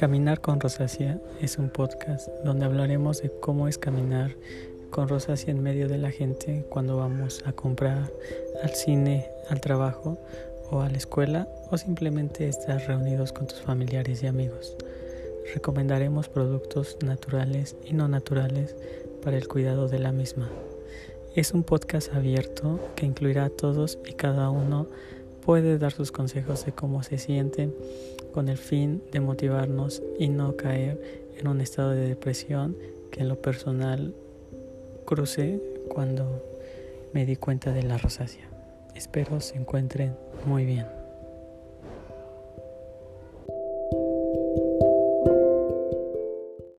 Caminar con rosácea es un podcast donde hablaremos de cómo es caminar con rosácea en medio de la gente cuando vamos a comprar, al cine, al trabajo o a la escuela o simplemente estar reunidos con tus familiares y amigos. Recomendaremos productos naturales y no naturales para el cuidado de la misma. Es un podcast abierto que incluirá a todos y cada uno puede dar sus consejos de cómo se siente con el fin de motivarnos y no caer en un estado de depresión que en lo personal crucé cuando me di cuenta de la rosácea. Espero se encuentren muy bien.